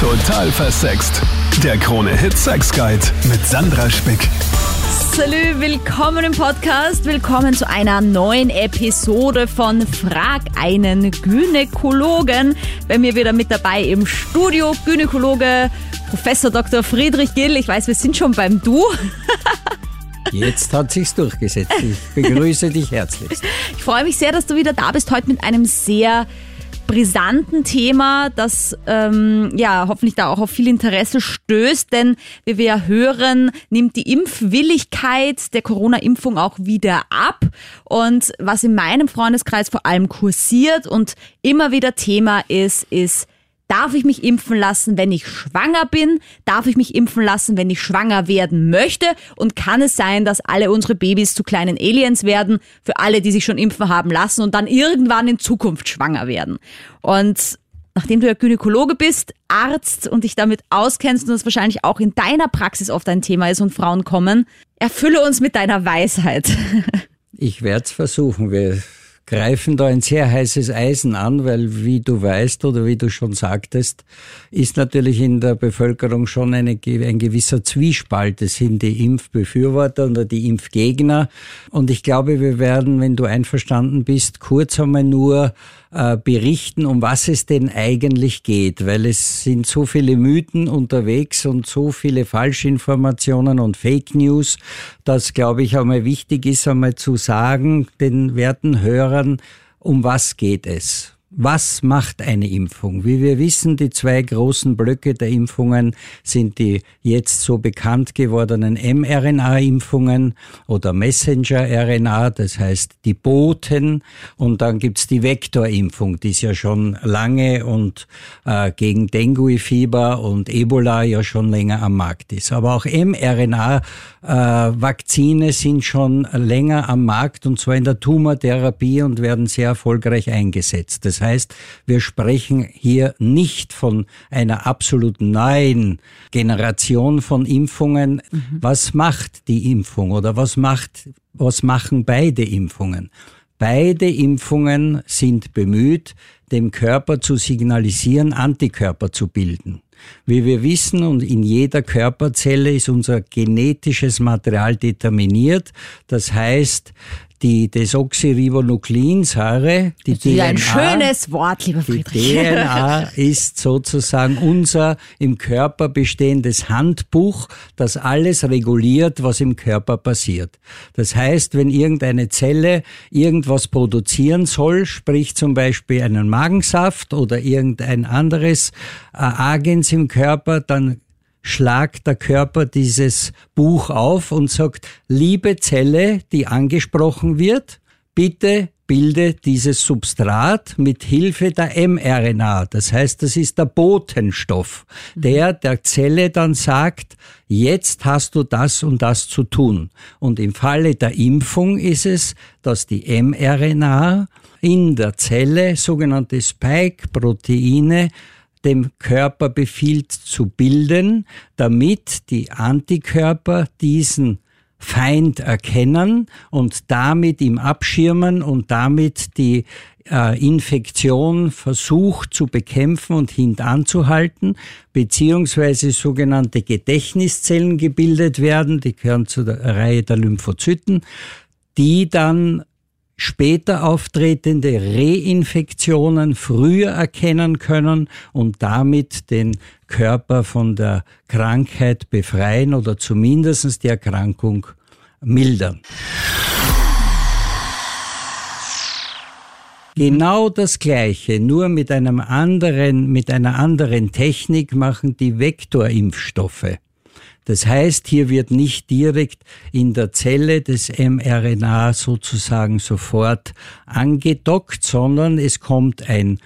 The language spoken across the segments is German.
Total versext. Der Krone Hit Sex Guide mit Sandra Spick. Salü, willkommen im Podcast. Willkommen zu einer neuen Episode von Frag einen Gynäkologen. Bei mir wieder mit dabei im Studio Gynäkologe Professor Dr. Friedrich Gill. Ich weiß, wir sind schon beim Du. Jetzt hat sich's durchgesetzt. Ich begrüße dich herzlichst. Ich freue mich sehr, dass du wieder da bist. Heute mit einem sehr brisanten Thema, das ähm, ja hoffentlich da auch auf viel Interesse stößt, denn wie wir ja hören, nimmt die Impfwilligkeit der Corona-Impfung auch wieder ab. Und was in meinem Freundeskreis vor allem kursiert und immer wieder Thema ist, ist Darf ich mich impfen lassen, wenn ich schwanger bin? Darf ich mich impfen lassen, wenn ich schwanger werden möchte? Und kann es sein, dass alle unsere Babys zu kleinen Aliens werden, für alle, die sich schon impfen haben lassen und dann irgendwann in Zukunft schwanger werden? Und nachdem du ja Gynäkologe bist, Arzt und dich damit auskennst und das wahrscheinlich auch in deiner Praxis oft ein Thema ist und Frauen kommen, erfülle uns mit deiner Weisheit. Ich werde es versuchen. Wir greifen da ein sehr heißes Eisen an, weil wie du weißt oder wie du schon sagtest, ist natürlich in der Bevölkerung schon eine, ein gewisser Zwiespalt. Es sind die Impfbefürworter oder die Impfgegner. Und ich glaube, wir werden, wenn du einverstanden bist, kurz einmal nur äh, berichten, um was es denn eigentlich geht, weil es sind so viele Mythen unterwegs und so viele Falschinformationen und Fake News, dass, glaube ich, einmal wichtig ist, einmal zu sagen, den werten Hörern, um was geht es? Was macht eine Impfung? Wie wir wissen, die zwei großen Blöcke der Impfungen sind die jetzt so bekannt gewordenen mRNA-Impfungen oder Messenger-RNA, das heißt die Boten. Und dann gibt's die Vektorimpfung, die ist ja schon lange und äh, gegen Dengue-Fieber und Ebola ja schon länger am Markt ist. Aber auch mRNA-Vakzine äh, sind schon länger am Markt und zwar in der Tumortherapie und werden sehr erfolgreich eingesetzt. Das heißt, wir sprechen hier nicht von einer absolut neuen Generation von Impfungen. Mhm. Was macht die Impfung oder was macht, was machen beide Impfungen? Beide Impfungen sind bemüht, dem Körper zu signalisieren, Antikörper zu bilden. Wie wir wissen, und in jeder Körperzelle ist unser genetisches Material determiniert. Das heißt, die Desoxyribonukleinsäure, die das ist DNA. ein schönes Wort, lieber Friedrich. Die DNA ist sozusagen unser im Körper bestehendes Handbuch, das alles reguliert, was im Körper passiert. Das heißt, wenn irgendeine Zelle irgendwas produzieren soll, sprich zum Beispiel einen Magensaft oder irgendein anderes äh, Agens im Körper, dann schlagt der Körper dieses Buch auf und sagt, liebe Zelle, die angesprochen wird, bitte bilde dieses Substrat mit Hilfe der mRNA. Das heißt, das ist der Botenstoff, der der Zelle dann sagt, jetzt hast du das und das zu tun. Und im Falle der Impfung ist es, dass die mRNA in der Zelle sogenannte Spike-Proteine dem Körper befiehlt zu bilden, damit die Antikörper diesen Feind erkennen und damit ihm abschirmen und damit die äh, Infektion versucht zu bekämpfen und hintanzuhalten, beziehungsweise sogenannte Gedächtniszellen gebildet werden, die gehören zur Reihe der Lymphozyten, die dann später auftretende Reinfektionen früher erkennen können und damit den Körper von der Krankheit befreien oder zumindest die Erkrankung mildern. Genau das Gleiche, nur mit einem anderen, mit einer anderen Technik machen die Vektorimpfstoffe. Das heißt, hier wird nicht direkt in der Zelle des mRNA sozusagen sofort angedockt, sondern es kommt ein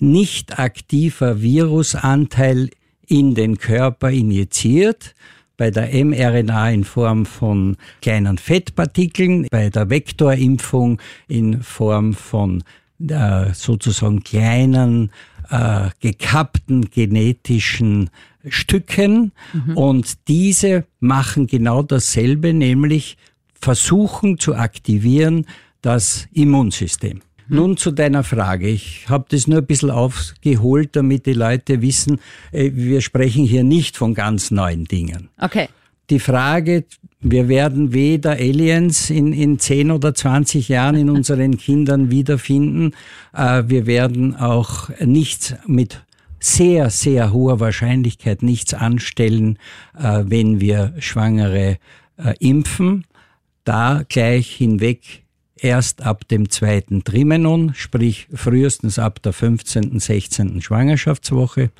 nicht aktiver Virusanteil in den Körper injiziert bei der mRNA in Form von kleinen Fettpartikeln, bei der Vektorimpfung in Form von äh, sozusagen kleinen äh, gekappten genetischen Stücken mhm. und diese machen genau dasselbe, nämlich versuchen zu aktivieren das Immunsystem. Nun zu deiner Frage. Ich habe das nur ein bisschen aufgeholt, damit die Leute wissen, äh, wir sprechen hier nicht von ganz neuen Dingen. Okay. Die Frage, wir werden weder Aliens in, in 10 oder 20 Jahren in unseren Kindern wiederfinden. Äh, wir werden auch nichts mit sehr, sehr hoher Wahrscheinlichkeit nichts anstellen, äh, wenn wir Schwangere äh, impfen. Da gleich hinweg erst ab dem zweiten Trimenon, sprich frühestens ab der 15., 16. Schwangerschaftswoche.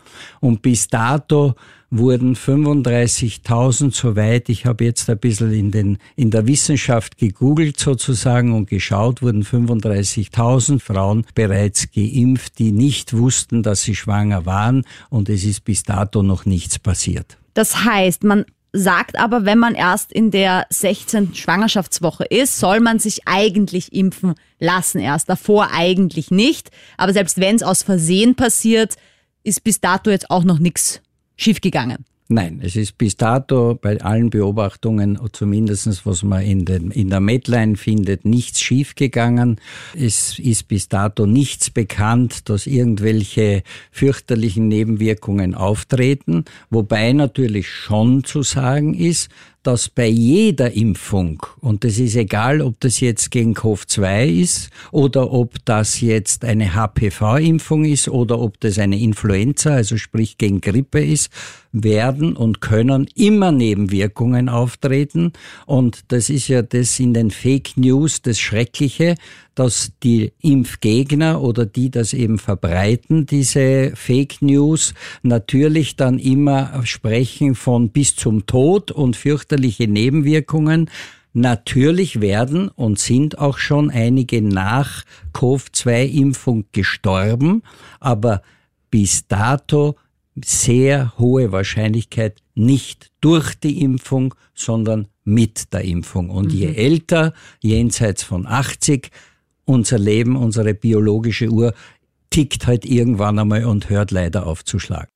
Und bis dato wurden 35.000, soweit ich habe jetzt ein bisschen in, den, in der Wissenschaft gegoogelt sozusagen und geschaut, wurden 35.000 Frauen bereits geimpft, die nicht wussten, dass sie schwanger waren und es ist bis dato noch nichts passiert. Das heißt, man sagt aber, wenn man erst in der 16. Schwangerschaftswoche ist, soll man sich eigentlich impfen lassen erst. Davor eigentlich nicht. Aber selbst wenn es aus Versehen passiert, ist bis dato jetzt auch noch nichts schiefgegangen. Nein, es ist bis dato bei allen Beobachtungen, zumindestens was man in, den, in der Medline findet, nichts schiefgegangen. Es ist bis dato nichts bekannt, dass irgendwelche fürchterlichen Nebenwirkungen auftreten, wobei natürlich schon zu sagen ist, dass bei jeder Impfung, und das ist egal, ob das jetzt gegen COV-2 ist oder ob das jetzt eine HPV-Impfung ist oder ob das eine Influenza, also sprich gegen Grippe ist, werden und können immer Nebenwirkungen auftreten. Und das ist ja das in den Fake News das Schreckliche, dass die Impfgegner oder die das eben verbreiten, diese Fake News, natürlich dann immer sprechen von bis zum Tod und fürchterliche Nebenwirkungen. Natürlich werden und sind auch schon einige nach Covid-2-Impfung gestorben, aber bis dato sehr hohe Wahrscheinlichkeit nicht durch die Impfung, sondern mit der Impfung. Und mhm. je älter, jenseits von 80, unser Leben, unsere biologische Uhr tickt halt irgendwann einmal und hört leider auf zu schlagen.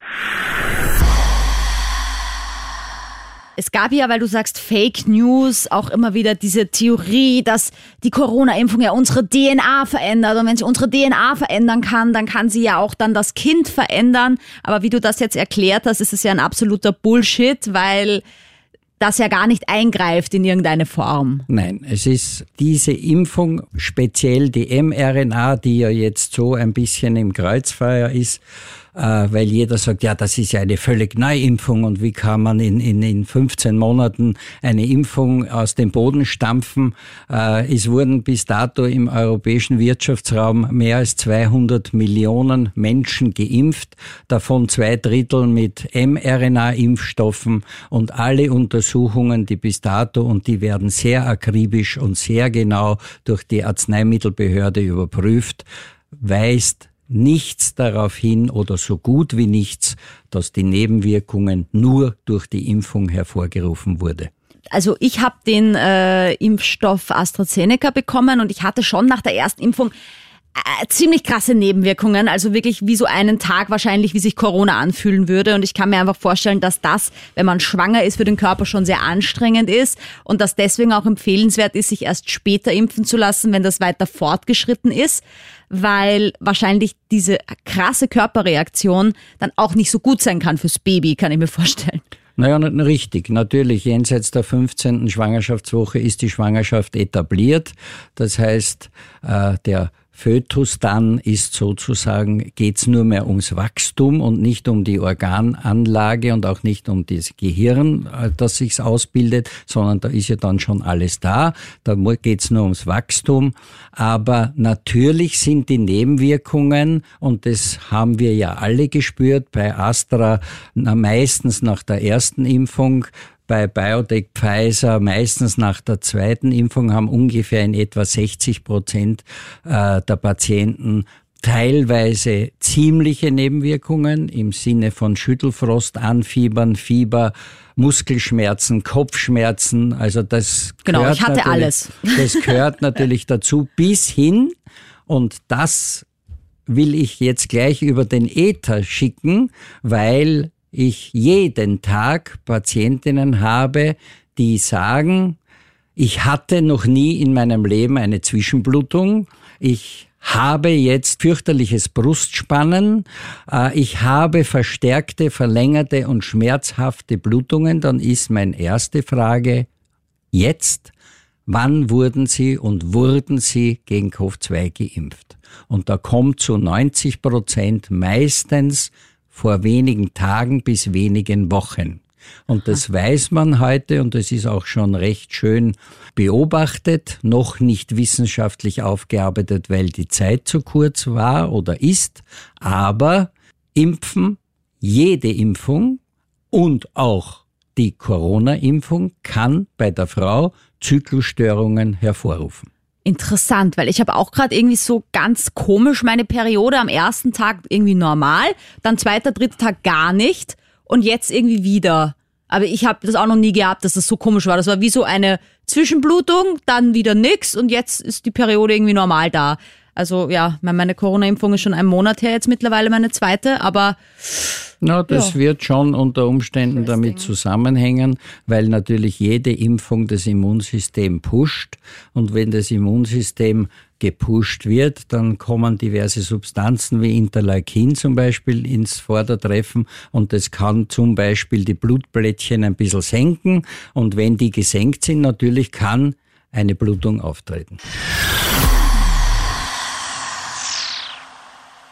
Es gab ja, weil du sagst Fake News, auch immer wieder diese Theorie, dass die Corona-Impfung ja unsere DNA verändert. Und wenn sie unsere DNA verändern kann, dann kann sie ja auch dann das Kind verändern. Aber wie du das jetzt erklärt hast, ist es ja ein absoluter Bullshit, weil das ja gar nicht eingreift in irgendeine Form. Nein, es ist diese Impfung, speziell die mRNA, die ja jetzt so ein bisschen im Kreuzfeuer ist, weil jeder sagt, ja, das ist ja eine völlig neue Impfung und wie kann man in, in, in 15 Monaten eine Impfung aus dem Boden stampfen. Äh, es wurden bis dato im europäischen Wirtschaftsraum mehr als 200 Millionen Menschen geimpft, davon zwei Drittel mit mRNA-Impfstoffen und alle Untersuchungen, die bis dato und die werden sehr akribisch und sehr genau durch die Arzneimittelbehörde überprüft, weist nichts darauf hin oder so gut wie nichts, dass die Nebenwirkungen nur durch die Impfung hervorgerufen wurde. Also ich habe den äh, Impfstoff AstraZeneca bekommen und ich hatte schon nach der ersten Impfung äh, ziemlich krasse Nebenwirkungen, also wirklich wie so einen Tag wahrscheinlich, wie sich Corona anfühlen würde. Und ich kann mir einfach vorstellen, dass das, wenn man schwanger ist, für den Körper schon sehr anstrengend ist und dass deswegen auch empfehlenswert ist, sich erst später impfen zu lassen, wenn das weiter fortgeschritten ist, weil wahrscheinlich diese krasse Körperreaktion dann auch nicht so gut sein kann fürs Baby, kann ich mir vorstellen. Naja, richtig. Natürlich, jenseits der 15. Schwangerschaftswoche ist die Schwangerschaft etabliert. Das heißt, äh, der Fötus dann ist sozusagen, geht's nur mehr ums Wachstum und nicht um die Organanlage und auch nicht um das Gehirn, äh, das sich ausbildet, sondern da ist ja dann schon alles da. Da geht's nur ums Wachstum. Aber natürlich sind die Nebenwirkungen, und das haben wir ja alle gespürt, bei Astra na, meistens nach der ersten Impfung, bei Biotech Pfizer meistens nach der zweiten Impfung haben ungefähr in etwa 60 Prozent äh, der Patienten teilweise ziemliche Nebenwirkungen im Sinne von Schüttelfrost, Anfiebern, Fieber, Muskelschmerzen, Kopfschmerzen. Also das genau, ich hatte alles. Das gehört natürlich dazu bis hin und das will ich jetzt gleich über den Äther schicken, weil ich jeden Tag Patientinnen habe, die sagen, ich hatte noch nie in meinem Leben eine Zwischenblutung, ich habe jetzt fürchterliches Brustspannen, äh, ich habe verstärkte, verlängerte und schmerzhafte Blutungen, dann ist meine erste Frage jetzt, wann wurden Sie und wurden Sie gegen Covid-2 geimpft? Und da kommt zu 90 Prozent meistens vor wenigen Tagen bis wenigen Wochen. Und das weiß man heute und das ist auch schon recht schön beobachtet, noch nicht wissenschaftlich aufgearbeitet, weil die Zeit zu kurz war oder ist, aber impfen, jede Impfung und auch die Corona-Impfung kann bei der Frau Zyklusstörungen hervorrufen. Interessant, weil ich habe auch gerade irgendwie so ganz komisch meine Periode am ersten Tag irgendwie normal, dann zweiter, dritter Tag gar nicht und jetzt irgendwie wieder. Aber ich habe das auch noch nie gehabt, dass das so komisch war. Das war wie so eine Zwischenblutung, dann wieder nix und jetzt ist die Periode irgendwie normal da. Also ja, meine Corona-Impfung ist schon ein Monat her jetzt mittlerweile meine zweite, aber na, das ja. wird schon unter Umständen damit zusammenhängen, weil natürlich jede Impfung das Immunsystem pusht und wenn das Immunsystem gepusht wird, dann kommen diverse Substanzen wie Interleukin zum Beispiel ins Vordertreffen und das kann zum Beispiel die Blutblättchen ein bisschen senken und wenn die gesenkt sind, natürlich kann eine Blutung auftreten.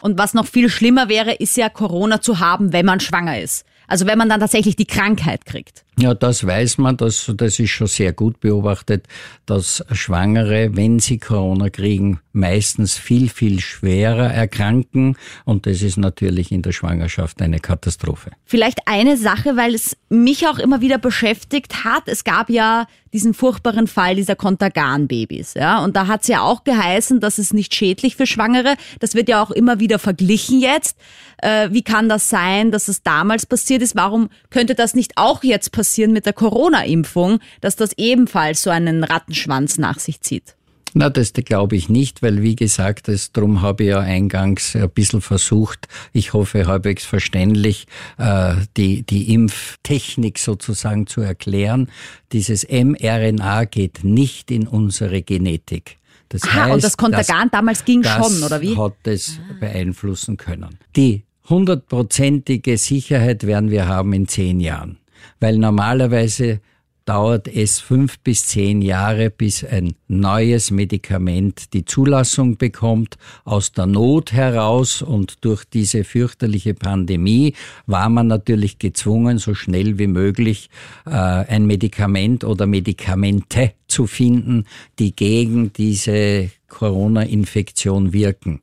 Und was noch viel schlimmer wäre, ist ja Corona zu haben, wenn man schwanger ist. Also wenn man dann tatsächlich die Krankheit kriegt. Ja, das weiß man, das, das ist schon sehr gut beobachtet, dass Schwangere, wenn sie Corona kriegen, meistens viel, viel schwerer erkranken. Und das ist natürlich in der Schwangerschaft eine Katastrophe. Vielleicht eine Sache, weil es mich auch immer wieder beschäftigt hat. Es gab ja diesen furchtbaren Fall dieser Kontergan-Babys. Ja? Und da hat es ja auch geheißen, dass es nicht schädlich für Schwangere. Das wird ja auch immer wieder verglichen jetzt. Äh, wie kann das sein, dass es damals passiert ist? Warum könnte das nicht auch jetzt passieren mit der Corona-Impfung, dass das ebenfalls so einen Rattenschwanz nach sich zieht? Na, das glaube ich nicht, weil wie gesagt, das, darum habe ich ja eingangs ein bisschen versucht, ich hoffe halbwegs verständlich, äh, die, die Impftechnik sozusagen zu erklären. Dieses mRNA geht nicht in unsere Genetik. Das Aha, heißt, und das Kontergan damals ging das schon, oder wie? hat es beeinflussen können. Die hundertprozentige Sicherheit werden wir haben in zehn Jahren, weil normalerweise dauert es fünf bis zehn Jahre, bis ein neues Medikament die Zulassung bekommt. Aus der Not heraus und durch diese fürchterliche Pandemie war man natürlich gezwungen, so schnell wie möglich äh, ein Medikament oder Medikamente zu finden, die gegen diese Corona-Infektion wirken.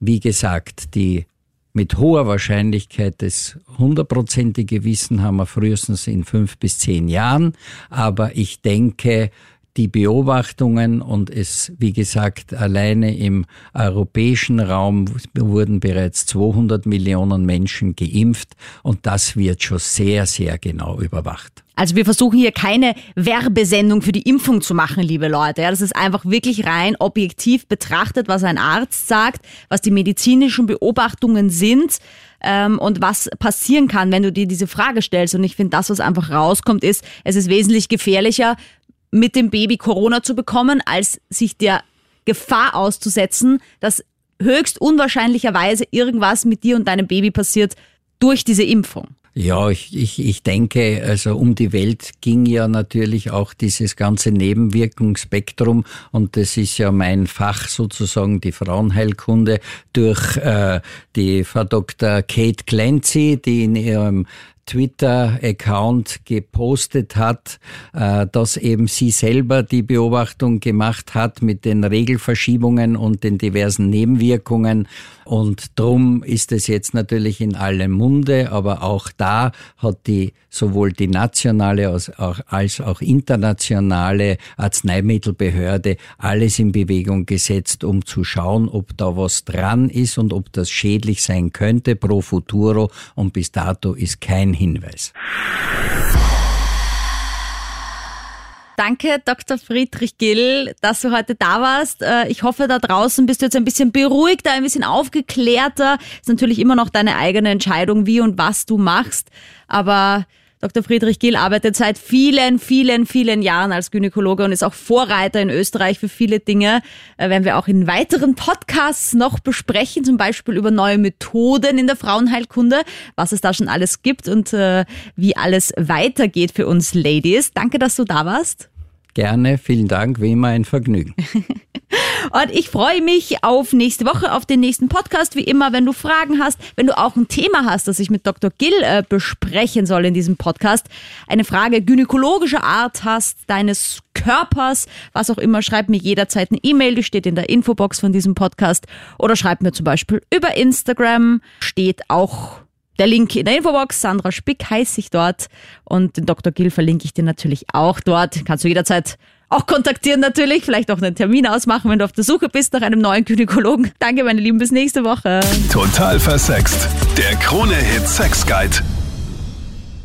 Wie gesagt, die mit hoher Wahrscheinlichkeit das hundertprozentige Wissen haben wir frühestens in fünf bis zehn Jahren. Aber ich denke, die Beobachtungen und es, wie gesagt, alleine im europäischen Raum wurden bereits 200 Millionen Menschen geimpft und das wird schon sehr, sehr genau überwacht. Also wir versuchen hier keine Werbesendung für die Impfung zu machen, liebe Leute. Ja, das ist einfach wirklich rein objektiv betrachtet, was ein Arzt sagt, was die medizinischen Beobachtungen sind ähm, und was passieren kann, wenn du dir diese Frage stellst. Und ich finde, das, was einfach rauskommt, ist, es ist wesentlich gefährlicher, mit dem Baby Corona zu bekommen, als sich der Gefahr auszusetzen, dass höchst unwahrscheinlicherweise irgendwas mit dir und deinem Baby passiert durch diese Impfung. Ja, ich, ich, ich denke, also um die Welt ging ja natürlich auch dieses ganze Nebenwirkungsspektrum und das ist ja mein Fach sozusagen, die Frauenheilkunde, durch äh, die Frau Dr. Kate Clancy, die in ihrem Twitter-Account gepostet hat, äh, dass eben sie selber die Beobachtung gemacht hat mit den Regelverschiebungen und den diversen Nebenwirkungen. Und drum ist es jetzt natürlich in allem Munde, aber auch da hat die sowohl die nationale als auch, als auch internationale Arzneimittelbehörde alles in Bewegung gesetzt, um zu schauen, ob da was dran ist und ob das schädlich sein könnte pro futuro. Und bis dato ist kein Hinweis. Danke, Dr. Friedrich Gill, dass du heute da warst. Äh, ich hoffe, da draußen bist du jetzt ein bisschen beruhigter, ein bisschen aufgeklärter. Ist natürlich immer noch deine eigene Entscheidung, wie und was du machst. Aber Dr. Friedrich Gill arbeitet seit vielen, vielen, vielen Jahren als Gynäkologe und ist auch Vorreiter in Österreich für viele Dinge. Äh, werden wir auch in weiteren Podcasts noch besprechen, zum Beispiel über neue Methoden in der Frauenheilkunde, was es da schon alles gibt und äh, wie alles weitergeht für uns Ladies. Danke, dass du da warst. Gerne, vielen Dank, wie immer ein Vergnügen. Und ich freue mich auf nächste Woche, auf den nächsten Podcast. Wie immer, wenn du Fragen hast, wenn du auch ein Thema hast, das ich mit Dr. Gill äh, besprechen soll in diesem Podcast, eine Frage gynäkologischer Art hast, deines Körpers, was auch immer, schreib mir jederzeit eine E-Mail, die steht in der Infobox von diesem Podcast. Oder schreib mir zum Beispiel über Instagram, steht auch der Link in der Infobox. Sandra Spick heiße ich dort. Und den Dr. Gill verlinke ich dir natürlich auch dort. Kannst du jederzeit auch kontaktieren natürlich, vielleicht auch einen Termin ausmachen, wenn du auf der Suche bist nach einem neuen Gynäkologen. Danke, meine Lieben, bis nächste Woche. Total versext. Der Krone-Hit Sex Guide.